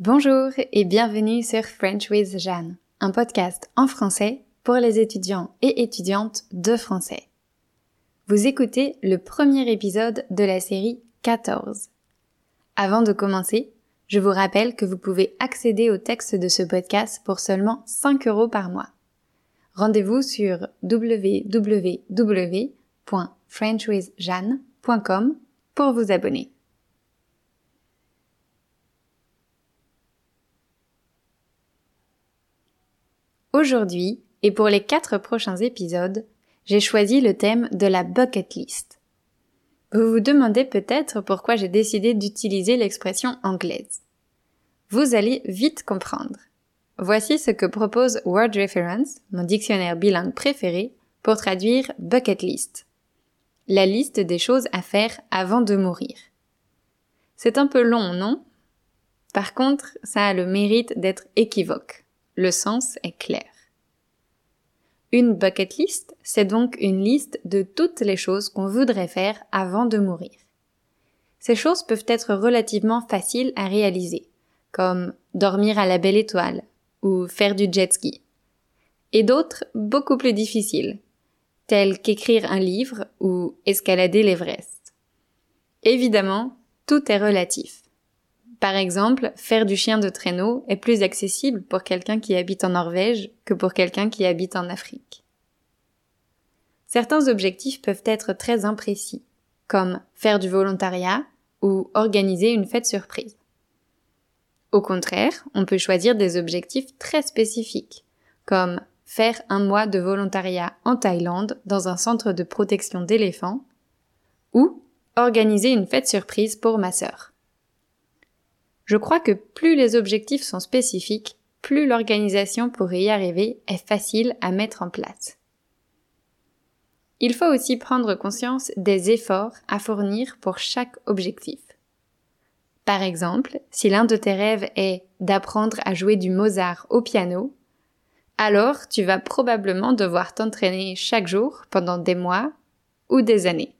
Bonjour et bienvenue sur French with Jeanne, un podcast en français pour les étudiants et étudiantes de français. Vous écoutez le premier épisode de la série 14. Avant de commencer, je vous rappelle que vous pouvez accéder au texte de ce podcast pour seulement 5 euros par mois. Rendez-vous sur www.frenchwithjeanne.com pour vous abonner. Aujourd'hui, et pour les quatre prochains épisodes, j'ai choisi le thème de la bucket list. Vous vous demandez peut-être pourquoi j'ai décidé d'utiliser l'expression anglaise. Vous allez vite comprendre. Voici ce que propose Word Reference, mon dictionnaire bilingue préféré, pour traduire bucket list. La liste des choses à faire avant de mourir. C'est un peu long, non? Par contre, ça a le mérite d'être équivoque le sens est clair. Une bucket list, c'est donc une liste de toutes les choses qu'on voudrait faire avant de mourir. Ces choses peuvent être relativement faciles à réaliser, comme dormir à la belle étoile ou faire du jet ski. Et d'autres beaucoup plus difficiles, telles qu'écrire un livre ou escalader l'Everest. Évidemment, tout est relatif. Par exemple, faire du chien de traîneau est plus accessible pour quelqu'un qui habite en Norvège que pour quelqu'un qui habite en Afrique. Certains objectifs peuvent être très imprécis, comme faire du volontariat ou organiser une fête surprise. Au contraire, on peut choisir des objectifs très spécifiques, comme faire un mois de volontariat en Thaïlande dans un centre de protection d'éléphants, ou organiser une fête surprise pour ma sœur. Je crois que plus les objectifs sont spécifiques, plus l'organisation pour y arriver est facile à mettre en place. Il faut aussi prendre conscience des efforts à fournir pour chaque objectif. Par exemple, si l'un de tes rêves est d'apprendre à jouer du Mozart au piano, alors tu vas probablement devoir t'entraîner chaque jour pendant des mois ou des années.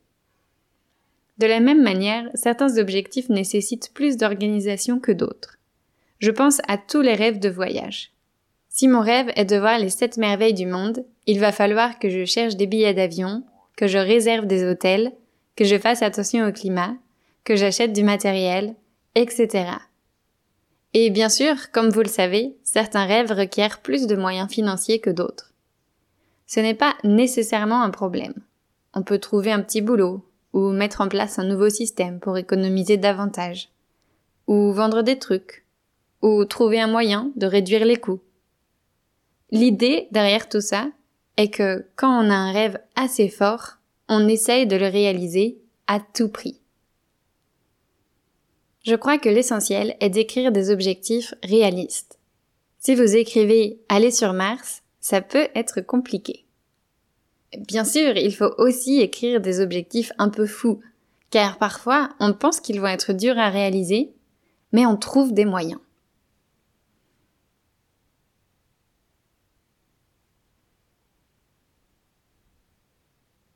De la même manière, certains objectifs nécessitent plus d'organisation que d'autres. Je pense à tous les rêves de voyage. Si mon rêve est de voir les sept merveilles du monde, il va falloir que je cherche des billets d'avion, que je réserve des hôtels, que je fasse attention au climat, que j'achète du matériel, etc. Et bien sûr, comme vous le savez, certains rêves requièrent plus de moyens financiers que d'autres. Ce n'est pas nécessairement un problème. On peut trouver un petit boulot, ou mettre en place un nouveau système pour économiser davantage, ou vendre des trucs, ou trouver un moyen de réduire les coûts. L'idée derrière tout ça est que quand on a un rêve assez fort, on essaye de le réaliser à tout prix. Je crois que l'essentiel est d'écrire des objectifs réalistes. Si vous écrivez aller sur Mars, ça peut être compliqué. Bien sûr, il faut aussi écrire des objectifs un peu fous, car parfois on pense qu'ils vont être durs à réaliser, mais on trouve des moyens.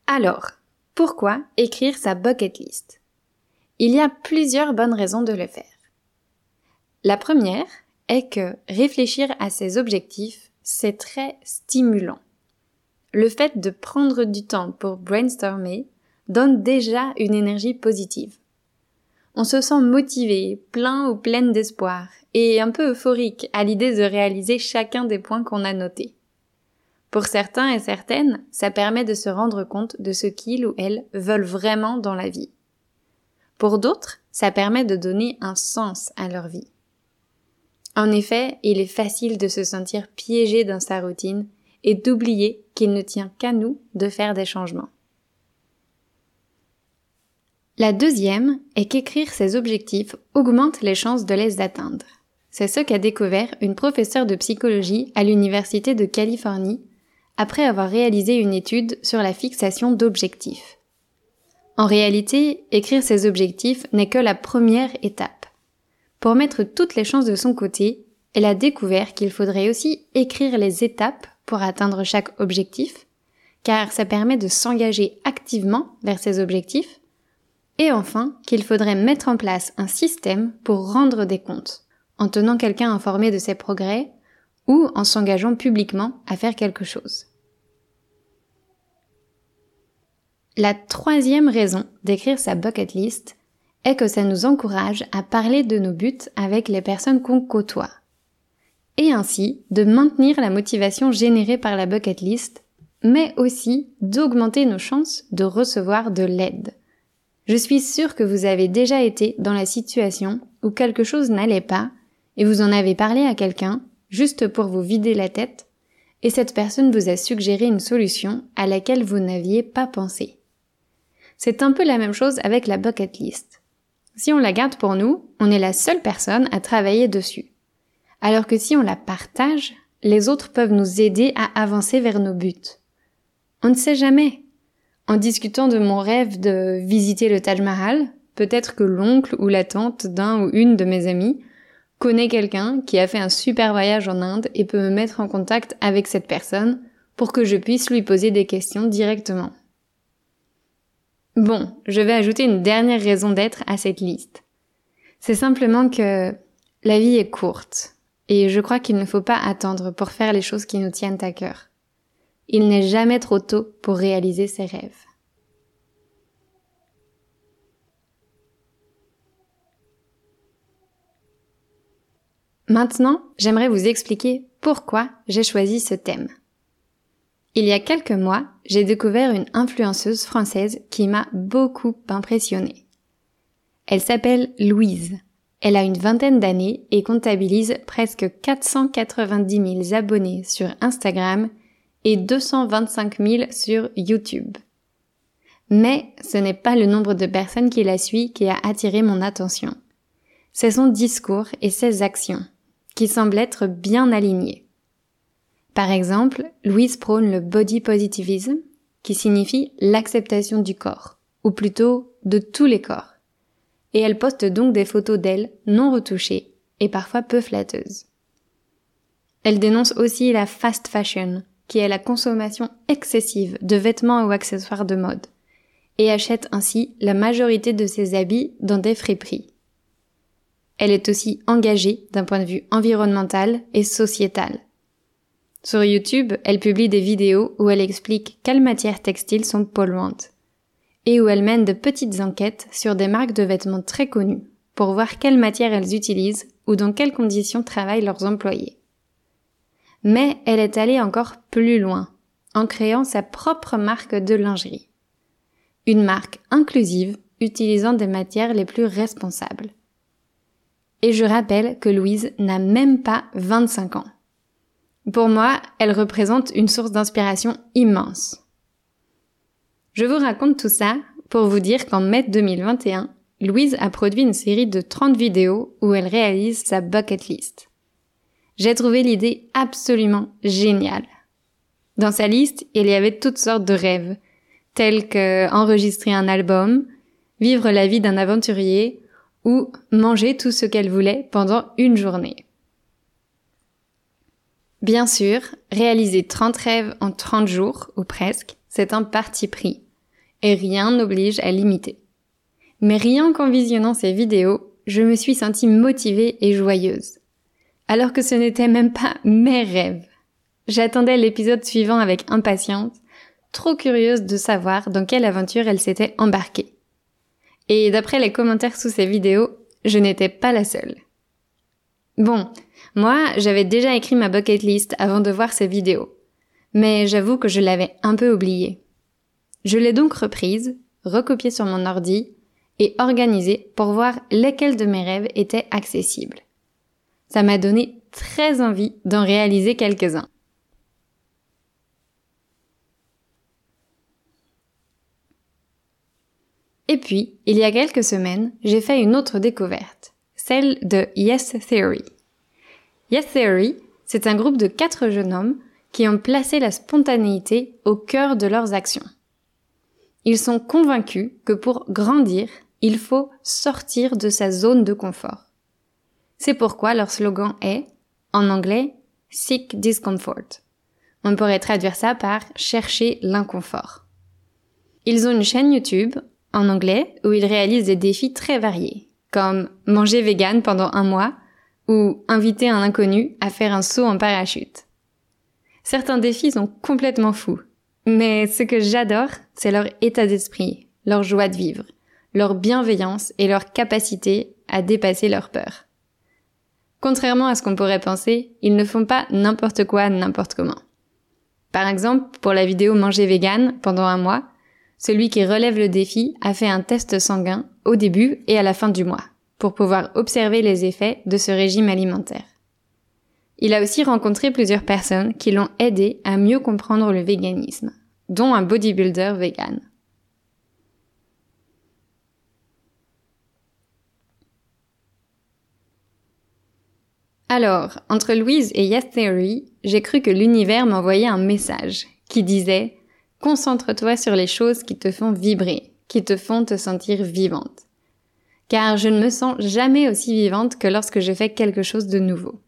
Alors, pourquoi écrire sa bucket list? Il y a plusieurs bonnes raisons de le faire. La première est que réfléchir à ses objectifs, c'est très stimulant le fait de prendre du temps pour brainstormer donne déjà une énergie positive. On se sent motivé, plein ou pleine d'espoir, et un peu euphorique à l'idée de réaliser chacun des points qu'on a notés. Pour certains et certaines, ça permet de se rendre compte de ce qu'ils ou elles veulent vraiment dans la vie. Pour d'autres, ça permet de donner un sens à leur vie. En effet, il est facile de se sentir piégé dans sa routine et d'oublier qu'il ne tient qu'à nous de faire des changements. La deuxième est qu'écrire ses objectifs augmente les chances de les atteindre. C'est ce qu'a découvert une professeure de psychologie à l'Université de Californie après avoir réalisé une étude sur la fixation d'objectifs. En réalité, écrire ses objectifs n'est que la première étape. Pour mettre toutes les chances de son côté, elle a découvert qu'il faudrait aussi écrire les étapes pour atteindre chaque objectif, car ça permet de s'engager activement vers ces objectifs, et enfin qu'il faudrait mettre en place un système pour rendre des comptes, en tenant quelqu'un informé de ses progrès ou en s'engageant publiquement à faire quelque chose. La troisième raison d'écrire sa bucket list est que ça nous encourage à parler de nos buts avec les personnes qu'on côtoie. Et ainsi de maintenir la motivation générée par la bucket list, mais aussi d'augmenter nos chances de recevoir de l'aide. Je suis sûre que vous avez déjà été dans la situation où quelque chose n'allait pas et vous en avez parlé à quelqu'un juste pour vous vider la tête et cette personne vous a suggéré une solution à laquelle vous n'aviez pas pensé. C'est un peu la même chose avec la bucket list. Si on la garde pour nous, on est la seule personne à travailler dessus. Alors que si on la partage, les autres peuvent nous aider à avancer vers nos buts. On ne sait jamais. En discutant de mon rêve de visiter le Taj Mahal, peut-être que l'oncle ou la tante d'un ou une de mes amis connaît quelqu'un qui a fait un super voyage en Inde et peut me mettre en contact avec cette personne pour que je puisse lui poser des questions directement. Bon, je vais ajouter une dernière raison d'être à cette liste. C'est simplement que la vie est courte et je crois qu'il ne faut pas attendre pour faire les choses qui nous tiennent à cœur. Il n'est jamais trop tôt pour réaliser ses rêves. Maintenant, j'aimerais vous expliquer pourquoi j'ai choisi ce thème. Il y a quelques mois, j'ai découvert une influenceuse française qui m'a beaucoup impressionnée. Elle s'appelle Louise. Elle a une vingtaine d'années et comptabilise presque 490 000 abonnés sur Instagram et 225 000 sur YouTube. Mais ce n'est pas le nombre de personnes qui la suit qui a attiré mon attention. C'est son discours et ses actions, qui semblent être bien alignés. Par exemple, Louise prône le body positivism, qui signifie l'acceptation du corps, ou plutôt de tous les corps. Et elle poste donc des photos d'elle non retouchées et parfois peu flatteuses. Elle dénonce aussi la fast fashion, qui est la consommation excessive de vêtements ou accessoires de mode, et achète ainsi la majorité de ses habits dans des friperies. Elle est aussi engagée d'un point de vue environnemental et sociétal, sur YouTube, elle publie des vidéos où elle explique quelles matières textiles sont polluantes et où elle mène de petites enquêtes sur des marques de vêtements très connues pour voir quelles matières elles utilisent ou dans quelles conditions travaillent leurs employés. Mais elle est allée encore plus loin en créant sa propre marque de lingerie. Une marque inclusive utilisant des matières les plus responsables. Et je rappelle que Louise n'a même pas 25 ans. Pour moi, elle représente une source d'inspiration immense. Je vous raconte tout ça pour vous dire qu'en mai 2021, Louise a produit une série de 30 vidéos où elle réalise sa bucket list. J'ai trouvé l'idée absolument géniale. Dans sa liste, il y avait toutes sortes de rêves, tels que enregistrer un album, vivre la vie d'un aventurier ou manger tout ce qu'elle voulait pendant une journée. Bien sûr, réaliser 30 rêves en 30 jours, ou presque, c'est un parti pris. Et rien n'oblige à limiter. Mais rien qu'en visionnant ces vidéos, je me suis sentie motivée et joyeuse. Alors que ce n'était même pas mes rêves. J'attendais l'épisode suivant avec impatience, trop curieuse de savoir dans quelle aventure elle s'était embarquée. Et d'après les commentaires sous ces vidéos, je n'étais pas la seule. Bon, moi, j'avais déjà écrit ma bucket list avant de voir ces vidéos. Mais j'avoue que je l'avais un peu oubliée. Je l'ai donc reprise, recopiée sur mon ordi et organisée pour voir lesquels de mes rêves étaient accessibles. Ça m'a donné très envie d'en réaliser quelques-uns. Et puis, il y a quelques semaines, j'ai fait une autre découverte, celle de Yes Theory. Yes Theory, c'est un groupe de quatre jeunes hommes qui ont placé la spontanéité au cœur de leurs actions. Ils sont convaincus que pour grandir, il faut sortir de sa zone de confort. C'est pourquoi leur slogan est, en anglais, Seek Discomfort. On pourrait traduire ça par chercher l'inconfort. Ils ont une chaîne YouTube, en anglais, où ils réalisent des défis très variés, comme manger vegan pendant un mois, ou inviter un inconnu à faire un saut en parachute. Certains défis sont complètement fous, mais ce que j'adore, c'est leur état d'esprit, leur joie de vivre, leur bienveillance et leur capacité à dépasser leur peur. Contrairement à ce qu'on pourrait penser, ils ne font pas n'importe quoi n'importe comment. Par exemple, pour la vidéo Manger vegan pendant un mois, celui qui relève le défi a fait un test sanguin au début et à la fin du mois pour pouvoir observer les effets de ce régime alimentaire. Il a aussi rencontré plusieurs personnes qui l'ont aidé à mieux comprendre le véganisme, dont un bodybuilder vegan. Alors, entre Louise et Yes Theory, j'ai cru que l'univers m'envoyait un message qui disait Concentre-toi sur les choses qui te font vibrer, qui te font te sentir vivante car je ne me sens jamais aussi vivante que lorsque je fais quelque chose de nouveau.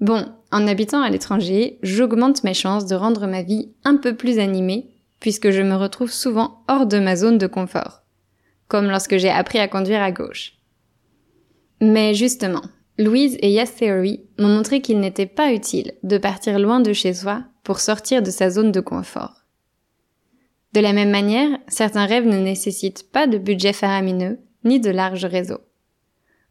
Bon, en habitant à l'étranger, j'augmente mes chances de rendre ma vie un peu plus animée, puisque je me retrouve souvent hors de ma zone de confort, comme lorsque j'ai appris à conduire à gauche. Mais justement, Louise et Yes Theory m'ont montré qu'il n'était pas utile de partir loin de chez soi pour sortir de sa zone de confort. De la même manière, certains rêves ne nécessitent pas de budget faramineux, ni de larges réseaux.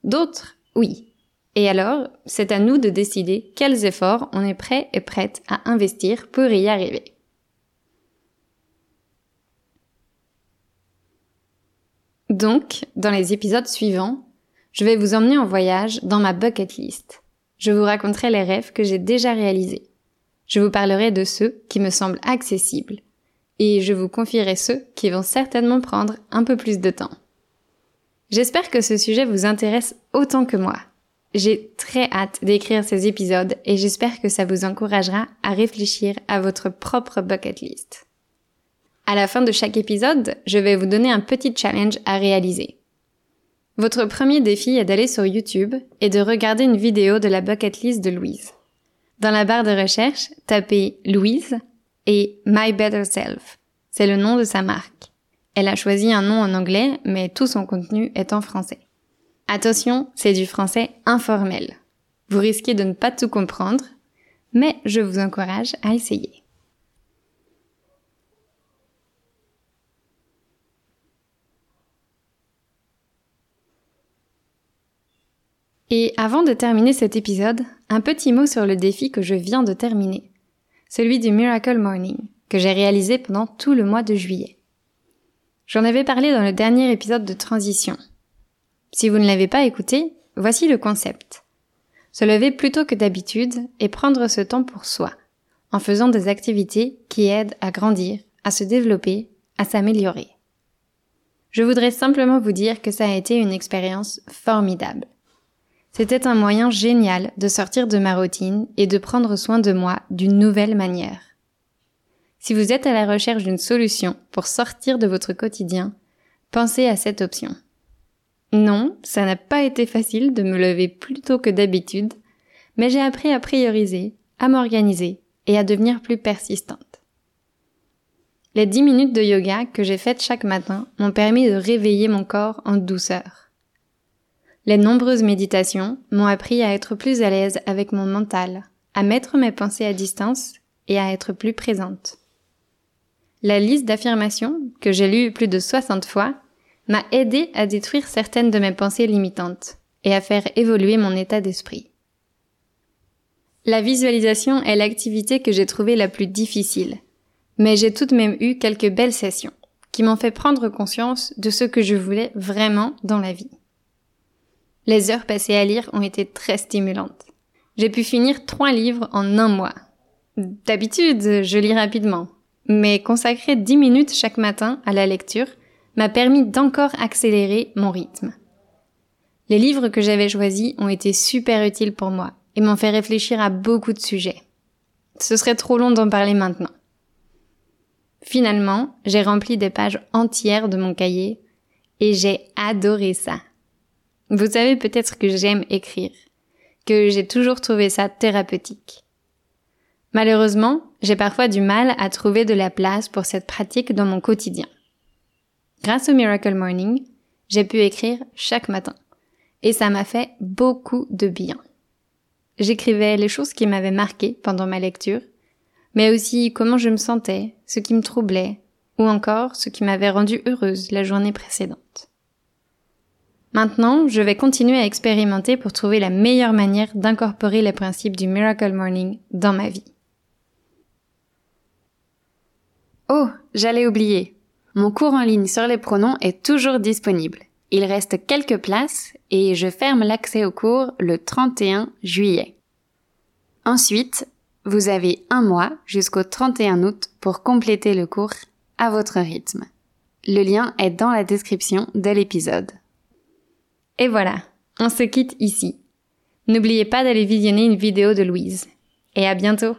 D'autres, oui. Et alors, c'est à nous de décider quels efforts on est prêt et prête à investir pour y arriver. Donc, dans les épisodes suivants, je vais vous emmener en voyage dans ma bucket list. Je vous raconterai les rêves que j'ai déjà réalisés. Je vous parlerai de ceux qui me semblent accessibles. Et je vous confierai ceux qui vont certainement prendre un peu plus de temps. J'espère que ce sujet vous intéresse autant que moi. J'ai très hâte d'écrire ces épisodes et j'espère que ça vous encouragera à réfléchir à votre propre bucket list. À la fin de chaque épisode, je vais vous donner un petit challenge à réaliser. Votre premier défi est d'aller sur YouTube et de regarder une vidéo de la bucket list de Louise. Dans la barre de recherche, tapez Louise et My Better Self. C'est le nom de sa marque. Elle a choisi un nom en anglais, mais tout son contenu est en français. Attention, c'est du français informel. Vous risquez de ne pas tout comprendre, mais je vous encourage à essayer. Et avant de terminer cet épisode, un petit mot sur le défi que je viens de terminer, celui du Miracle Morning, que j'ai réalisé pendant tout le mois de juillet. J'en avais parlé dans le dernier épisode de Transition. Si vous ne l'avez pas écouté, voici le concept. Se lever plus tôt que d'habitude et prendre ce temps pour soi, en faisant des activités qui aident à grandir, à se développer, à s'améliorer. Je voudrais simplement vous dire que ça a été une expérience formidable. C'était un moyen génial de sortir de ma routine et de prendre soin de moi d'une nouvelle manière. Si vous êtes à la recherche d'une solution pour sortir de votre quotidien, pensez à cette option. Non, ça n'a pas été facile de me lever plus tôt que d'habitude, mais j'ai appris à prioriser, à m'organiser et à devenir plus persistante. Les 10 minutes de yoga que j'ai faites chaque matin m'ont permis de réveiller mon corps en douceur. Les nombreuses méditations m'ont appris à être plus à l'aise avec mon mental, à mettre mes pensées à distance et à être plus présente. La liste d'affirmations, que j'ai lue plus de 60 fois, m'a aidé à détruire certaines de mes pensées limitantes et à faire évoluer mon état d'esprit. La visualisation est l'activité que j'ai trouvée la plus difficile, mais j'ai tout de même eu quelques belles sessions qui m'ont fait prendre conscience de ce que je voulais vraiment dans la vie. Les heures passées à lire ont été très stimulantes. J'ai pu finir trois livres en un mois. D'habitude, je lis rapidement, mais consacrer 10 minutes chaque matin à la lecture m'a permis d'encore accélérer mon rythme. Les livres que j'avais choisis ont été super utiles pour moi et m'ont fait réfléchir à beaucoup de sujets. Ce serait trop long d'en parler maintenant. Finalement, j'ai rempli des pages entières de mon cahier et j'ai adoré ça. Vous savez peut-être que j'aime écrire, que j'ai toujours trouvé ça thérapeutique. Malheureusement, j'ai parfois du mal à trouver de la place pour cette pratique dans mon quotidien. Grâce au Miracle Morning, j'ai pu écrire chaque matin. Et ça m'a fait beaucoup de bien. J'écrivais les choses qui m'avaient marqué pendant ma lecture, mais aussi comment je me sentais, ce qui me troublait, ou encore ce qui m'avait rendue heureuse la journée précédente. Maintenant, je vais continuer à expérimenter pour trouver la meilleure manière d'incorporer les principes du Miracle Morning dans ma vie. Oh, j'allais oublier. Mon cours en ligne sur les pronoms est toujours disponible. Il reste quelques places et je ferme l'accès au cours le 31 juillet. Ensuite, vous avez un mois jusqu'au 31 août pour compléter le cours à votre rythme. Le lien est dans la description de l'épisode. Et voilà, on se quitte ici. N'oubliez pas d'aller visionner une vidéo de Louise. Et à bientôt